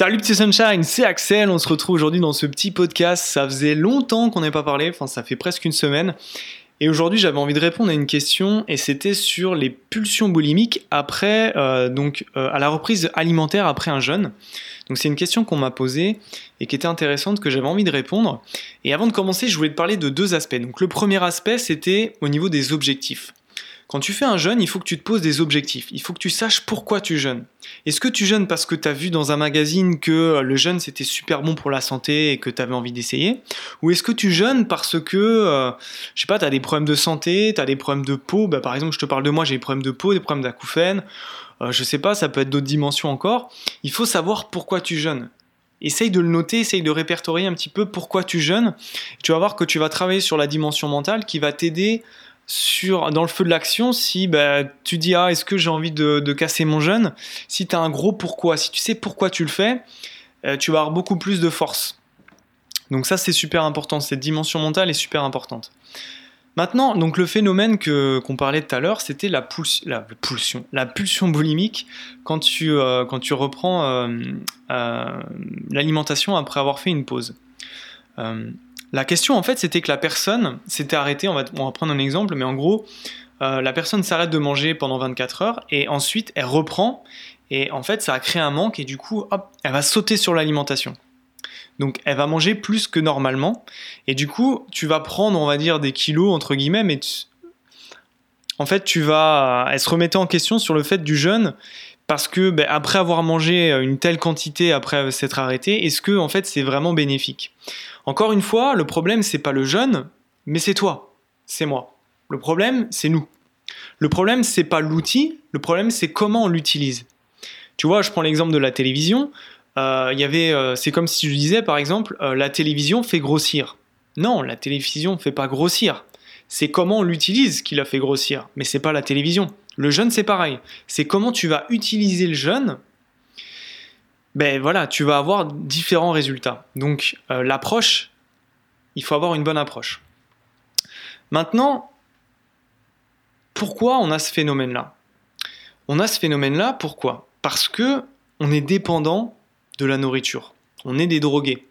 Salut petit sunshine, c'est Axel, on se retrouve aujourd'hui dans ce petit podcast, ça faisait longtemps qu'on n'ait pas parlé, enfin ça fait presque une semaine, et aujourd'hui j'avais envie de répondre à une question, et c'était sur les pulsions boulimiques après, euh, donc euh, à la reprise alimentaire après un jeûne. Donc c'est une question qu'on m'a posée et qui était intéressante, que j'avais envie de répondre. Et avant de commencer, je voulais te parler de deux aspects. Donc le premier aspect, c'était au niveau des objectifs. Quand tu fais un jeûne, il faut que tu te poses des objectifs. Il faut que tu saches pourquoi tu jeûnes. Est-ce que tu jeûnes parce que tu as vu dans un magazine que le jeûne c'était super bon pour la santé et que tu avais envie d'essayer? Ou est-ce que tu jeûnes parce que, euh, je sais pas, tu as des problèmes de santé, tu as des problèmes de peau? Bah, Par exemple, je te parle de moi, j'ai des problèmes de peau, des problèmes d'acouphènes. Euh, je sais pas, ça peut être d'autres dimensions encore. Il faut savoir pourquoi tu jeûnes. Essaye de le noter, essaye de répertorier un petit peu pourquoi tu jeûnes. Tu vas voir que tu vas travailler sur la dimension mentale qui va t'aider sur, dans le feu de l'action, si bah, tu dis ah est-ce que j'ai envie de, casser mon jeûne, si tu as un gros pourquoi, si tu sais pourquoi tu le fais, euh, tu vas avoir beaucoup plus de force. Donc ça c'est super important, cette dimension mentale est super importante. Maintenant, donc le phénomène que qu'on parlait tout à l'heure, c'était la, la, pulsion, la pulsion boulimique quand tu, euh, quand tu reprends euh, l'alimentation après avoir fait une pause. La question, en fait, c'était que la personne s'était arrêtée, on va, prendre un exemple, mais en gros, euh, la personne s'arrête de manger pendant 24 heures et ensuite elle reprend et en fait ça a créé un manque et du coup hop, elle va sauter sur l'alimentation. Donc elle va manger plus que normalement et du coup tu vas prendre on va dire des kilos entre guillemets mais en fait tu vas elle se remettait en question sur le fait du jeûne parce que ben, après avoir mangé une telle quantité après s'être arrêté est-ce que en fait c'est vraiment bénéfique? Encore une fois, le problème, c'est pas le jeune, mais c'est toi, c'est moi. Le problème, c'est nous. Le problème, c'est pas l'outil, le problème, c'est comment on l'utilise. Tu vois, je prends l'exemple de la télévision. Euh, y avait, euh, c'est comme si je disais, par exemple, euh, la télévision fait grossir. Non, la télévision fait pas grossir. C'est comment on l'utilise qui la fait grossir, mais c'est pas la télévision. Le jeune, c'est pareil. C'est comment tu vas utiliser le jeune ben voilà, tu vas avoir différents résultats. Donc euh, l'approche, il faut avoir une bonne approche. Maintenant, pourquoi on a ce phénomène-là? On a ce phénomène-là pourquoi? Parce que on est dépendant de la nourriture. On est des drogués.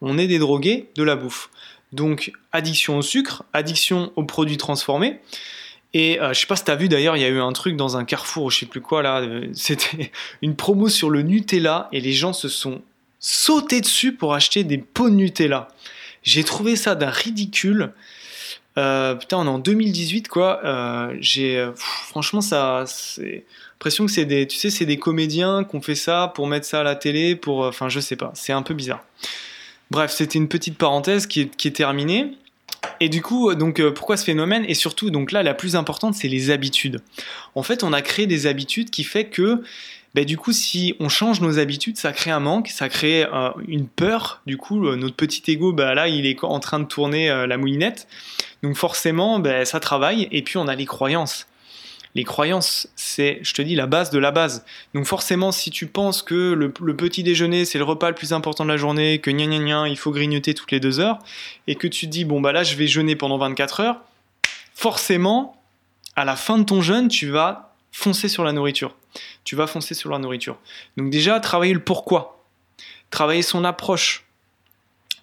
On est des drogués de la bouffe. Donc addiction au sucre, addiction aux produits transformés. Et euh, je sais pas si t'as vu d'ailleurs, il y a eu un truc dans un carrefour ou je sais plus quoi là. Euh, c'était une promo sur le Nutella et les gens se sont sautés dessus pour acheter des pots de Nutella. J'ai trouvé ça d'un ridicule. Euh, putain, on est en 2018 quoi. j'ai franchement ça, c'est l'impression que c'est des, tu sais, c'est des comédiens qui ont fait ça pour mettre ça à la télé, pour, enfin je sais pas, c'est un peu bizarre. Bref, c'était une petite parenthèse qui est terminée. Et du coup, donc euh, pourquoi ce phénomène? Et surtout, donc là, la plus importante, c'est les habitudes. En fait, on a créé des habitudes qui fait que, bah, du coup, si on change nos habitudes, ça crée un manque, ça crée euh, une peur. Du coup, euh, notre petit ego, bah, là, il est en train de tourner la moulinette. Donc forcément, bah, ça travaille. Et puis, on a les croyances les croyances, c'est, je te dis, la base de la base. Donc forcément, si tu penses que le, petit déjeuner, c'est le repas le plus important de la journée, que gna gna gna, il faut grignoter toutes les deux heures, et que tu te dis, bon bah là, je vais jeûner pendant 24 heures, forcément, à la fin de ton jeûne, tu vas foncer sur la nourriture. Tu vas foncer sur la nourriture. Donc déjà, travailler le pourquoi. Travailler son approche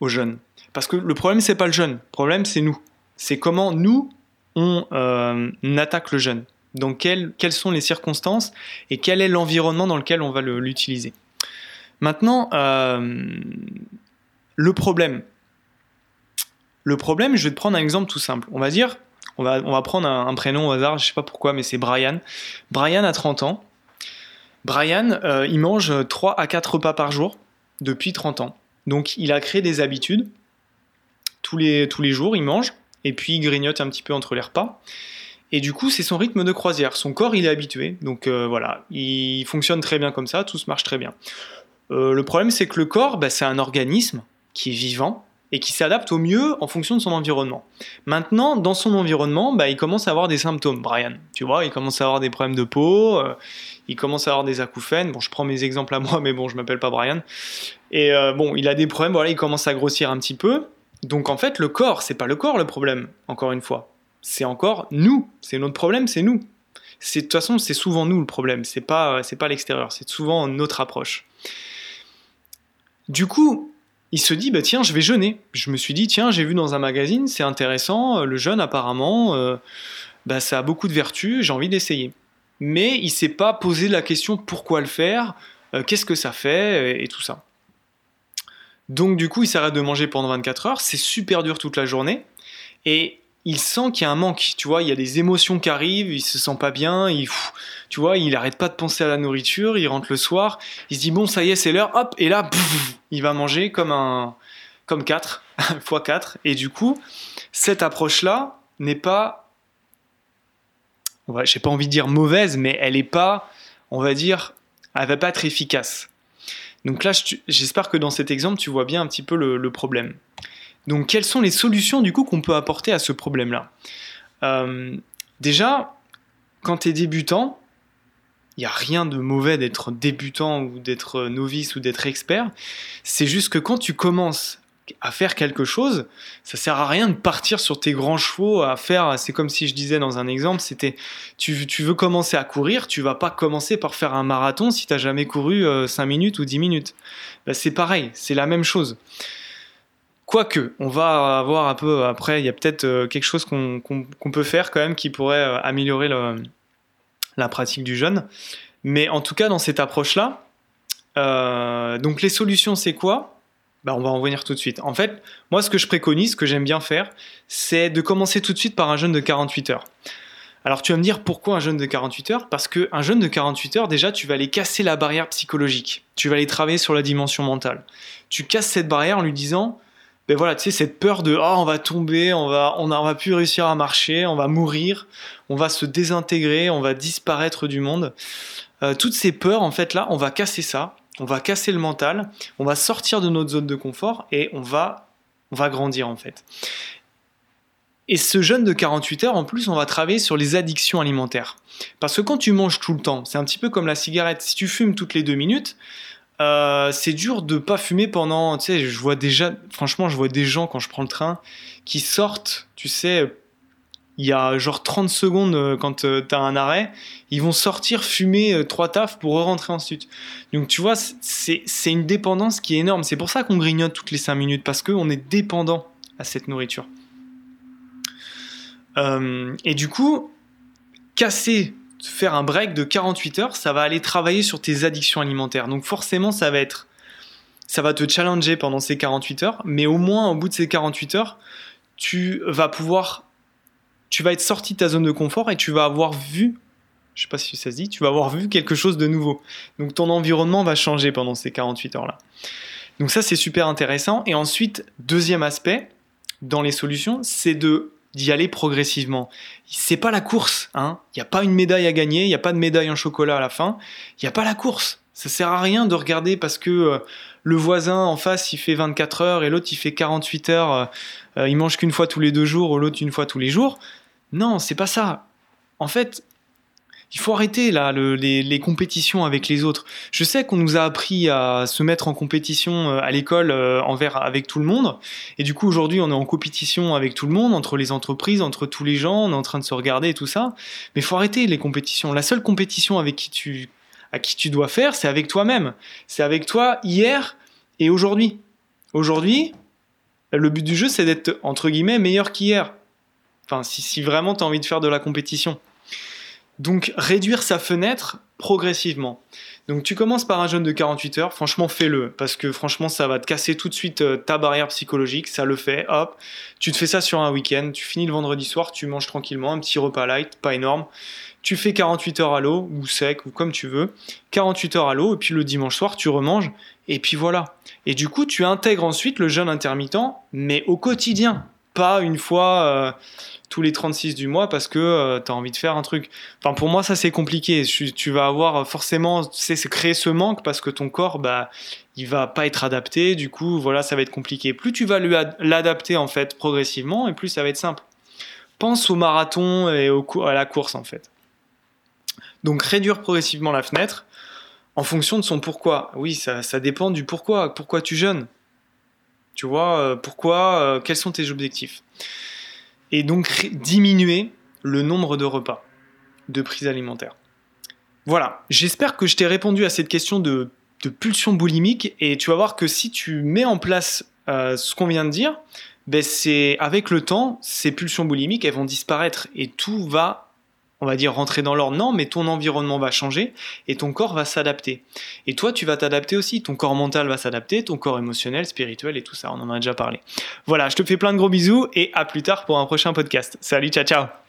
au jeûne. Parce que le problème, c'est pas le jeûne. Le problème, c'est nous. C'est comment nous, on euh, attaque le jeûne donc quelles, sont les circonstances et quel est l'environnement dans lequel on va l'utiliser? Maintenant, euh, le problème. Le problème, je vais te prendre un exemple tout simple. On va dire, on va, prendre un, prénom au hasard, je ne sais pas pourquoi, mais c'est Brian. Brian a 30 ans. Brian, euh, il mange 3 à 4 repas par jour depuis 30 ans. Donc il a créé des habitudes. Tous les, tous les jours, il mange. Et puis il grignote un petit peu entre les repas. Et du coup, c'est son rythme de croisière. Son corps, il est habitué. Donc euh, voilà, il fonctionne très bien comme ça, tout se marche très bien. Euh, le problème, c'est que le corps, bah, c'est un organisme qui est vivant et qui s'adapte au mieux en fonction de son environnement. Maintenant, dans son environnement, bah, il commence à avoir des symptômes, Brian. Tu vois, il commence à avoir des problèmes de peau, euh, il commence à avoir des acouphènes. Bon, je prends mes exemples à moi, mais bon, je m'appelle pas Brian. Et bon, il a des problèmes, voilà, il commence à grossir un petit peu. Donc en fait, le corps, c'est pas le corps le problème, encore une fois c'est encore nous. C'est notre problème, c'est nous. De toute façon, c'est souvent nous le problème. C'est pas, c'est pas l'extérieur. C'est souvent notre approche. Du coup, il se dit, bah tiens, je vais jeûner. Je me suis dit, tiens, j'ai vu dans un magazine, c'est intéressant, le jeûne apparemment, euh, bah, ça a beaucoup de vertus, j'ai envie d'essayer. Mais il s'est pas posé la question pourquoi le faire, euh, qu'est-ce que ça fait, et tout ça. Donc du coup, il s'arrête de manger pendant 24 heures, c'est super dur toute la journée, et il sent qu'il y a un manque, tu vois, il y a des émotions qui arrivent, il se sent pas bien, il, tu vois, il arrête pas de penser à la nourriture, il rentre le soir, il se dit bon ça y est c'est l'heure, hop, et là, il va manger comme un, comme 4, x 4, et du coup, cette approche-là n'est pas, ouais, j'ai pas envie de dire mauvaise, mais elle est pas, on va dire, elle va pas être efficace. Donc là, j'espère que dans cet exemple, tu vois bien un petit peu le problème. Donc quelles sont les solutions du coup qu'on peut apporter à ce problème-là euh, Déjà, quand tu es débutant, il n'y a rien de mauvais d'être débutant ou d'être novice ou d'être expert. C'est juste que quand tu commences à faire quelque chose, ça sert à rien de partir sur tes grands chevaux à faire. C'est comme si je disais dans un exemple, c'était tu, veux commencer à courir, tu vas pas commencer par faire un marathon si tu n'as jamais couru 5 euh, minutes ou 10 minutes. Ben, c'est pareil, c'est la même chose. Quoique, on va avoir un peu après, il y a peut-être euh, quelque chose qu'on peut faire quand même qui pourrait euh, améliorer la pratique du jeûne. Mais en tout cas, dans cette approche-là, euh, donc les solutions, c'est quoi? Bah, On va en venir tout de suite. En fait, moi, ce que je préconise, ce que j'aime bien faire, c'est de commencer tout de suite par un jeûne de 48 heures. Alors tu vas me dire pourquoi un jeûne de 48 heures? Parce qu'un jeûne de 48 heures, déjà, tu vas aller casser la barrière psychologique. Tu vas aller travailler sur la dimension mentale. Tu casses cette barrière en lui disant ben voilà, tu sais, cette peur de oh, on va tomber, on va, on, va plus réussir à marcher, on va mourir, on va se désintégrer, on va disparaître du monde. Euh, toutes ces peurs, en fait, là, on va casser ça, on va casser le mental, on va sortir de notre zone de confort et on va, on va grandir, en fait. Et ce jeûne de 48 heures, en plus, on va travailler sur les addictions alimentaires. Parce que quand tu manges tout le temps, c'est un petit peu comme la cigarette. Si tu fumes toutes les deux minutes, euh, c'est dur de pas fumer pendant. Tu sais, je vois déjà, franchement, je vois des gens quand je prends le train qui sortent, tu sais, il y a genre 30 secondes euh, quand euh, tu as un arrêt, ils vont sortir fumer trois tafs pour rentrer ensuite. Donc tu vois, c'est une dépendance qui est énorme. C'est pour ça qu'on grignote toutes les 5 minutes, parce qu'on est dépendant à cette nourriture. et du coup, casser faire un break de 48 heures, ça va aller travailler sur tes addictions alimentaires. Donc forcément, ça va être ça va te challenger pendant ces 48 heures, mais au moins au bout de ces 48 heures, tu vas pouvoir tu vas être sorti de ta zone de confort et tu vas avoir vu je sais pas si ça se dit, tu vas avoir vu quelque chose de nouveau. Donc ton environnement va changer pendant ces 48 heures là. Donc ça c'est super intéressant et ensuite deuxième aspect dans les solutions, c'est de d'y aller progressivement. C'est pas la course, hein. Il n'y a pas une médaille à gagner, il n'y a pas de médaille en chocolat à la fin. Il n'y a pas la course. Ça sert à rien de regarder parce que euh, le voisin en face il fait 24 heures et l'autre il fait 48 heures. Euh, euh, il mange qu'une fois tous les deux jours ou l'autre une fois tous les jours. Non, c'est pas ça. En fait, il faut arrêter là les, compétitions avec les autres. Je sais qu'on nous a appris à se mettre en compétition euh, à l'école euh, envers avec tout le monde, et du coup aujourd'hui on est en compétition avec tout le monde, entre les entreprises, entre tous les gens, on est en train de se regarder et tout ça. Mais il faut arrêter les compétitions. La seule compétition avec qui tu à qui tu dois faire, c'est avec toi-même. C'est avec toi hier et aujourd'hui. Aujourd'hui, le but du jeu, c'est d'être entre guillemets meilleur qu'hier. Enfin, si, si vraiment tu as envie de faire de la compétition. Donc réduire sa fenêtre progressivement. Donc tu commences par un jeûne de 48 heures, franchement fais-le, parce que franchement ça va te casser tout de suite euh, ta barrière psychologique, ça le fait, hop, tu te fais ça sur un week-end, tu finis le vendredi soir, tu manges tranquillement, un petit repas light, pas énorme, tu fais 48 heures à l'eau, ou sec, ou comme tu veux, 48 heures à l'eau, et puis le dimanche soir tu remanges, et puis voilà. Et du coup tu intègres ensuite le jeûne intermittent, mais au quotidien, pas une fois... Euh, tous les 36 du mois parce que euh, tu as envie de faire un truc. Enfin, pour moi, ça c'est compliqué. Tu, vas avoir forcément, c'est créer ce manque parce que ton corps, bah, il va pas être adapté. Du coup, voilà, ça va être compliqué. Plus tu vas l'adapter en fait progressivement, et plus ça va être simple. Pense au marathon et au, à la course en fait. Donc réduire progressivement la fenêtre en fonction de son pourquoi. Oui, ça, ça dépend du pourquoi. Pourquoi tu jeûnes? Tu vois, euh, pourquoi, euh, quels sont tes objectifs? Et donc diminuer le nombre de repas de prise alimentaire. Voilà, j'espère que je t'ai répondu à cette question de de pulsions boulimiques. Et tu vas voir que si tu mets en place euh, ce qu'on vient de dire, ben avec le temps, ces pulsions boulimiques, elles vont disparaître et tout va, on va dire, rentrer dans l'ordre. Non, mais ton environnement va changer et ton corps va s'adapter. Et toi, tu vas t'adapter aussi. Ton corps mental va s'adapter, ton corps émotionnel, spirituel et tout ça. On en a déjà parlé. Voilà, je te fais plein de gros bisous et à plus tard pour un prochain podcast. Salut, ciao, ciao